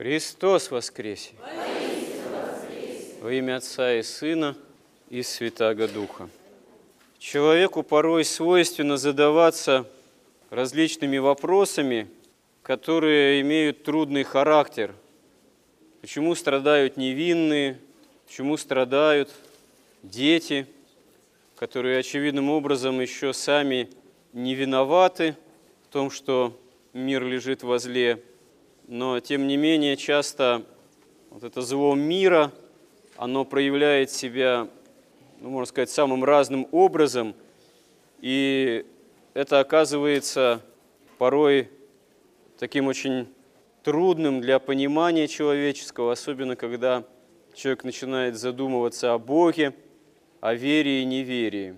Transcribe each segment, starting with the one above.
Христос воскресе! Во имя Отца и Сына и Святаго Духа. Человеку порой свойственно задаваться различными вопросами, которые имеют трудный характер. Почему страдают невинные, почему страдают дети, которые очевидным образом еще сами не виноваты в том, что мир лежит возле но тем не менее часто вот это зло мира, оно проявляет себя, ну, можно сказать, самым разным образом, и это оказывается порой таким очень трудным для понимания человеческого, особенно когда человек начинает задумываться о Боге, о вере и неверии.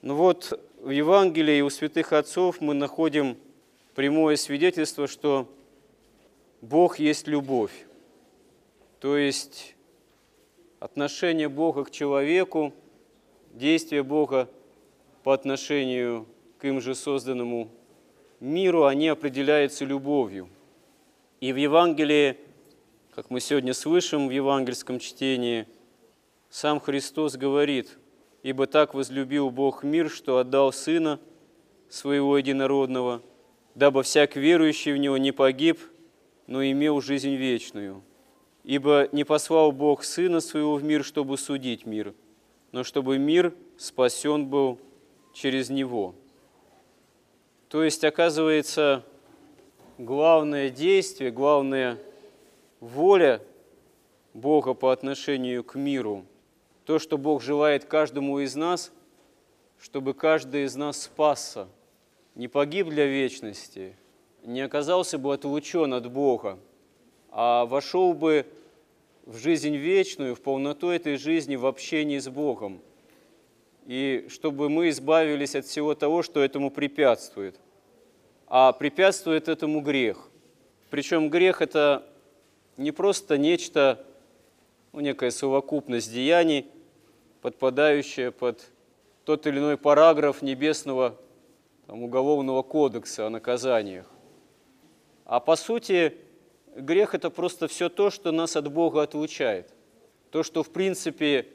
Ну вот в Евангелии у святых отцов мы находим прямое свидетельство, что Бог есть любовь. То есть отношение Бога к человеку, действия Бога по отношению к им же созданному миру, они определяются любовью. И в Евангелии, как мы сегодня слышим в евангельском чтении, сам Христос говорит, «Ибо так возлюбил Бог мир, что отдал Сына Своего Единородного, дабы всяк верующий в Него не погиб, но имел жизнь вечную. Ибо не послал Бог Сына Своего в мир, чтобы судить мир, но чтобы мир спасен был через Него. То есть, оказывается, главное действие, главная воля Бога по отношению к миру, то, что Бог желает каждому из нас, чтобы каждый из нас спасся, не погиб для вечности, не оказался бы отлучен от Бога, а вошел бы в жизнь вечную, в полноту этой жизни в общении с Богом. И чтобы мы избавились от всего того, что этому препятствует. А препятствует этому грех. Причем грех – это не просто нечто, ну, некая совокупность деяний, подпадающая под тот или иной параграф небесного там, уголовного кодекса о наказаниях. А по сути, грех – это просто все то, что нас от Бога отлучает. То, что в принципе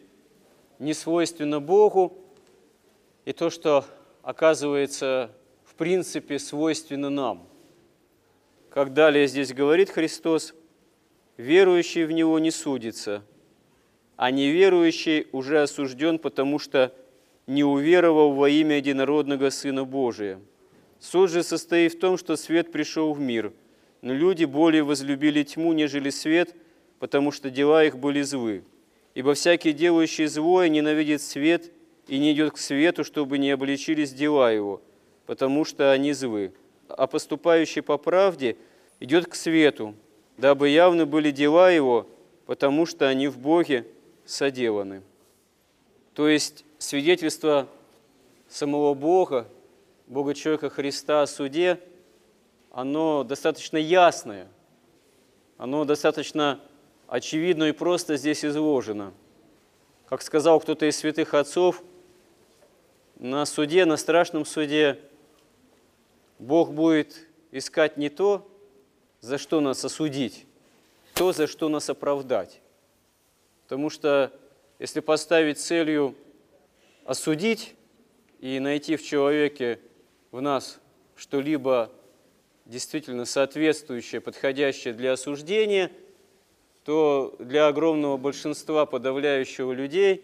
не свойственно Богу, и то, что оказывается в принципе свойственно нам. Как далее здесь говорит Христос, верующий в Него не судится, а неверующий уже осужден, потому что не уверовал во имя единородного Сына Божия. Суд же состоит в том, что свет пришел в мир – но люди более возлюбили тьму, нежели свет, потому что дела их были злы. Ибо всякий, делающий злое, ненавидит свет и не идет к свету, чтобы не обличились дела его, потому что они злы. А поступающий по правде идет к свету, дабы явны были дела его, потому что они в Боге соделаны. То есть свидетельство самого Бога, Бога человека Христа о суде – оно достаточно ясное, оно достаточно очевидно и просто здесь изложено. Как сказал кто-то из святых отцов, на суде, на страшном суде Бог будет искать не то, за что нас осудить, то, за что нас оправдать. Потому что если поставить целью осудить и найти в человеке, в нас что-либо действительно соответствующее, подходящее для осуждения, то для огромного большинства подавляющего людей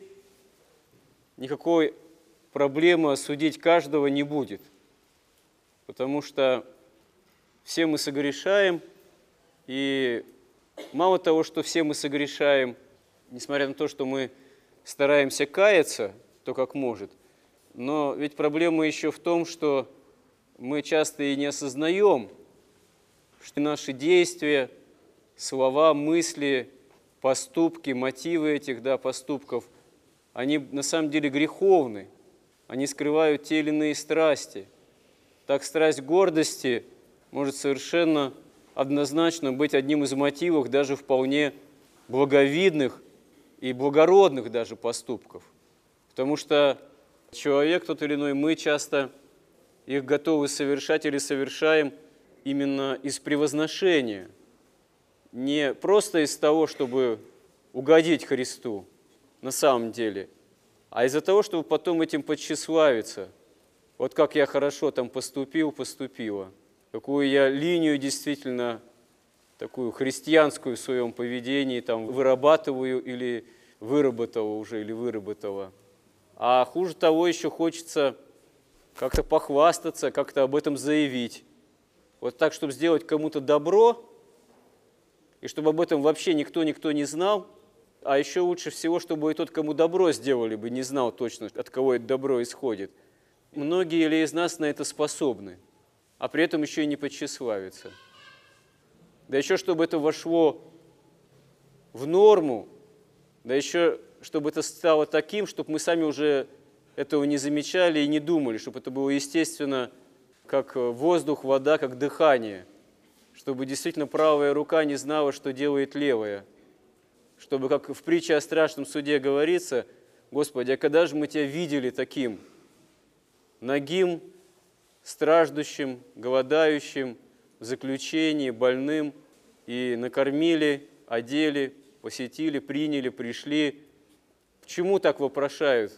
никакой проблемы осудить каждого не будет. Потому что все мы согрешаем, и мало того, что все мы согрешаем, несмотря на то, что мы стараемся каяться, то как может, но ведь проблема еще в том, что мы часто и не осознаем, что наши действия, слова, мысли, поступки, мотивы этих да, поступков, они на самом деле греховны, они скрывают те или иные страсти. Так страсть гордости может совершенно однозначно быть одним из мотивов даже вполне благовидных и благородных даже поступков. Потому что человек тот или иной, мы часто – их готовы совершать или совершаем именно из превозношения. не просто из того, чтобы угодить Христу на самом деле, а из-за того, чтобы потом этим подчеславиться. Вот как я хорошо там поступил, поступила. Какую я линию действительно такую христианскую в своем поведении там вырабатываю или выработала уже, или выработала. А хуже того, еще хочется как-то похвастаться, как-то об этом заявить. Вот так, чтобы сделать кому-то добро, и чтобы об этом вообще никто-никто не знал, а еще лучше всего, чтобы и тот, кому добро сделали бы, не знал точно, от кого это добро исходит. Многие ли из нас на это способны, а при этом еще и не подчеславиться. Да еще, чтобы это вошло в норму, да еще, чтобы это стало таким, чтобы мы сами уже этого не замечали и не думали, чтобы это было естественно, как воздух, вода, как дыхание, чтобы действительно правая рука не знала, что делает левая, чтобы, как в притче о страшном суде говорится, Господи, а когда же мы Тебя видели таким, нагим, страждущим, голодающим, в заключении, больным, и накормили, одели, посетили, приняли, пришли. К чему так вопрошают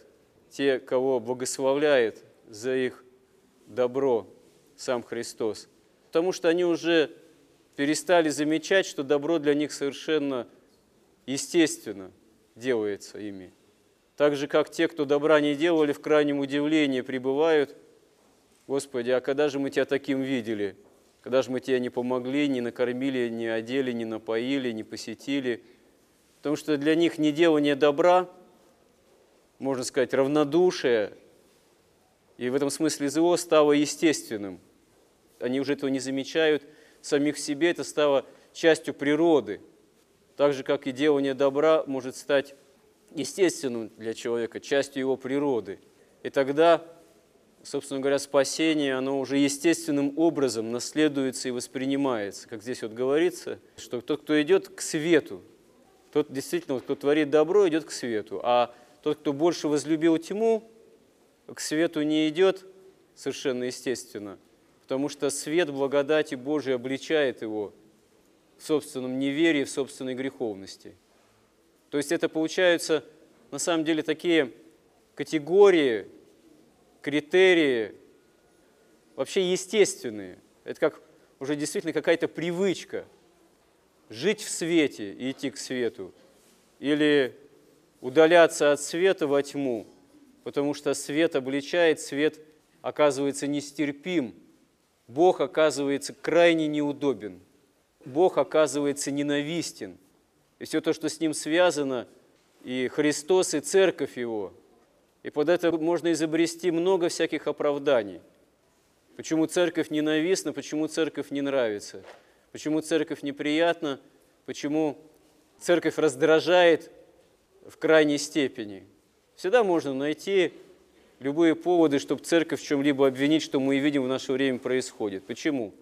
те, кого благословляет за их добро сам Христос? Потому что они уже перестали замечать, что добро для них совершенно естественно делается ими. Так же, как те, кто добра не делали, в крайнем удивлении пребывают. Господи, а когда же мы Тебя таким видели? Когда же мы Тебе не помогли, не накормили, не одели, не напоили, не посетили? Потому что для них не делание добра, можно сказать, равнодушие, и в этом смысле зло стало естественным. Они уже этого не замечают – самих себе, это стало частью природы. Так же, как и делание добра может стать естественным для человека, частью его природы. И тогда, собственно говоря, спасение, оно уже естественным образом наследуется и воспринимается. Как здесь вот говорится, что тот, кто идет к свету, тот действительно, кто творит добро, идет к свету. А тот, кто больше возлюбил тьму, к свету не идет совершенно естественно – потому что свет благодати Божией обличает его в собственном неверии, в собственной греховности. То есть это получаются на самом деле такие категории, критерии, вообще естественные. Это как уже действительно какая-то привычка жить в свете и идти к свету, или удаляться от света во тьму, потому что свет обличает, свет оказывается нестерпим – Бог оказывается крайне неудобен. Бог оказывается ненавистен. И все то, что с Ним связано, и Христос, и Церковь Его. И под это можно изобрести много всяких оправданий. Почему Церковь ненавистна, почему Церковь не нравится, почему Церковь неприятна, почему Церковь раздражает в крайней степени. Всегда можно найти любые поводы, чтобы церковь в чем-либо обвинить, что мы и видим в наше время происходит. Почему?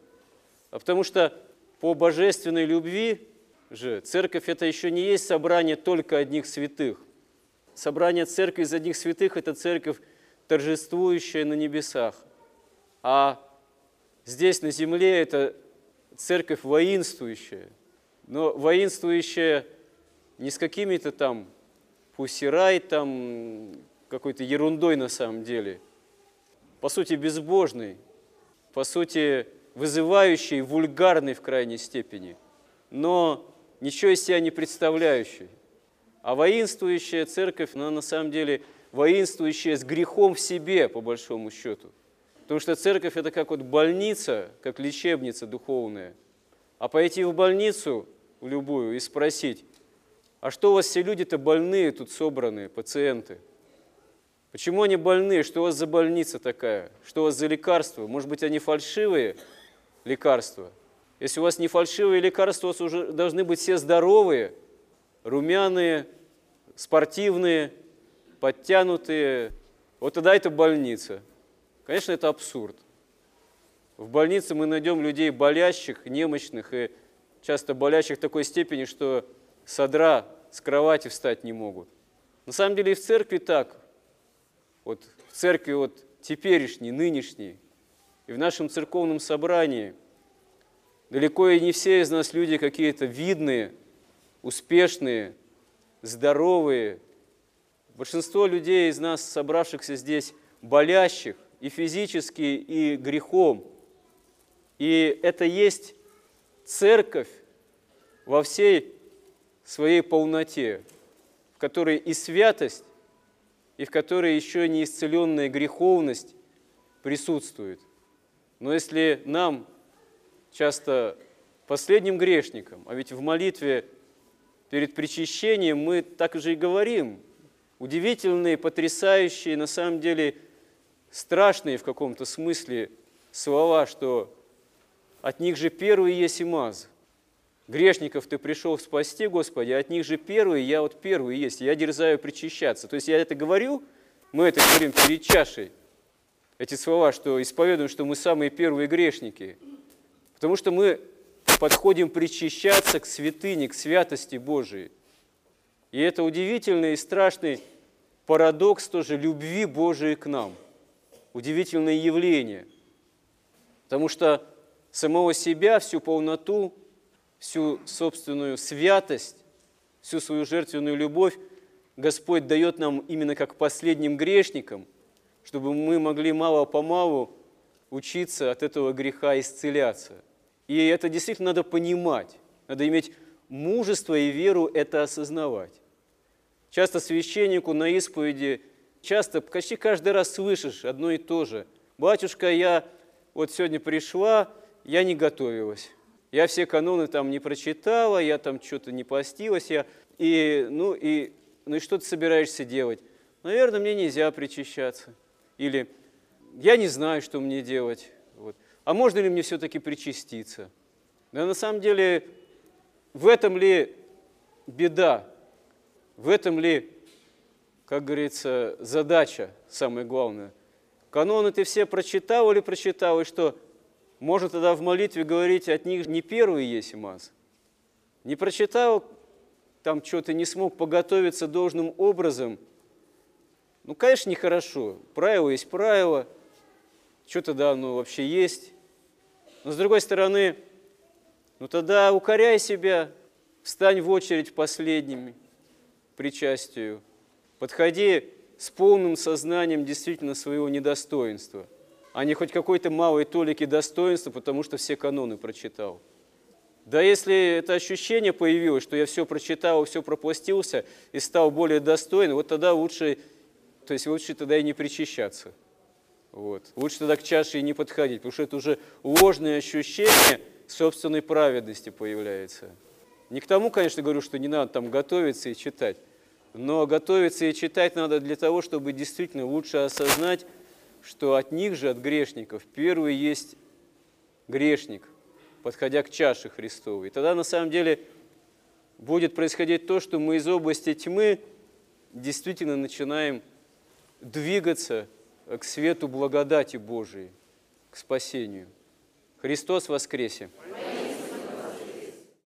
А потому что по божественной любви же церковь это еще не есть собрание только одних святых. Собрание церкви из одних святых – это церковь, торжествующая на небесах. А здесь, на земле, это церковь воинствующая. Но воинствующая не с какими-то там пусирай, там, какой-то ерундой на самом деле, по сути безбожный, по сути вызывающий, вульгарный в крайней степени, но ничего из себя не представляющий. А воинствующая церковь, она на самом деле воинствующая с грехом в себе, по большому счету. Потому что церковь – это как вот больница, как лечебница духовная. А пойти в больницу, в любую, и спросить, а что у вас все люди-то больные тут собранные, пациенты – Почему они больны? Что у вас за больница такая? Что у вас за лекарства? Может быть, они фальшивые лекарства? Если у вас не фальшивые лекарства, у вас уже должны быть все здоровые, румяные, спортивные, подтянутые. Вот тогда это больница. Конечно, это абсурд. В больнице мы найдем людей болящих, немощных и часто болящих в такой степени, что содра с кровати встать не могут. На самом деле и в церкви так вот в церкви вот теперешней, нынешней, и в нашем церковном собрании Далеко и не все из нас люди какие-то видные, успешные, здоровые. Большинство людей из нас, собравшихся здесь, болящих и физически, и грехом. И это есть церковь во всей своей полноте, в которой и святость, и в которой еще неисцеленная греховность присутствует. Но если нам часто последним грешникам, а ведь в молитве перед причащением мы так же и говорим, удивительные, потрясающие, на самом деле страшные в каком-то смысле слова, что от них же первый есть и маз. Грешников ты пришел спасти, Господи, от них же первый, я вот первый есть, я дерзаю причащаться. То есть я это говорю, мы это говорим перед чашей, эти слова, что исповедуем, что мы самые первые грешники. Потому что мы подходим причащаться к святыне, к святости Божией. И это удивительный и страшный парадокс тоже любви Божией к нам. Удивительное явление. Потому что самого себя, всю полноту, всю собственную святость, всю свою жертвенную любовь Господь дает нам именно как последним грешникам, чтобы мы могли мало-помалу учиться от этого греха исцеляться. И это действительно надо понимать, надо иметь мужество и веру это осознавать. Часто священнику на исповеди, часто, почти каждый раз слышишь одно и то же. «Батюшка, я вот сегодня пришла, я не готовилась. Я все каноны там не прочитала, я там что-то не постилась, я, и, ну, и, ну и что ты собираешься делать? Наверное, мне нельзя причащаться. Или я не знаю, что мне делать. Вот. А можно ли мне все-таки причаститься? Да на самом деле, в этом ли беда? В этом ли, как говорится, задача самая главная? Каноны ты все прочитал или прочитал, и что? Можно тогда в молитве говорить, от них не первый есть маз. Не прочитал, там что-то не смог поготовиться должным образом. Ну, конечно, нехорошо. Правило есть правило. Что тогда оно вообще есть? Но с другой стороны, ну тогда укоряй себя, встань в очередь последними причастию. Подходи с полным сознанием действительно своего недостоинства – а не хоть какой-то малой толики достоинства, потому что все каноны прочитал. Да если это ощущение появилось, что я все прочитал, все пропластился и стал более достойным, вот тогда лучше, то есть лучше тогда и не причащаться. Вот. Лучше тогда к чаше и не подходить, потому что это уже ложное ощущение собственной праведности появляется. Не к тому, конечно, говорю, что не надо там готовиться и читать, но готовиться и читать надо для того, чтобы действительно лучше осознать, что от них же, от грешников, первый есть грешник, подходя к чаше Христовой. И тогда на самом деле будет происходить то, что мы из области тьмы действительно начинаем двигаться к свету благодати Божией, к спасению. Христос воскресе!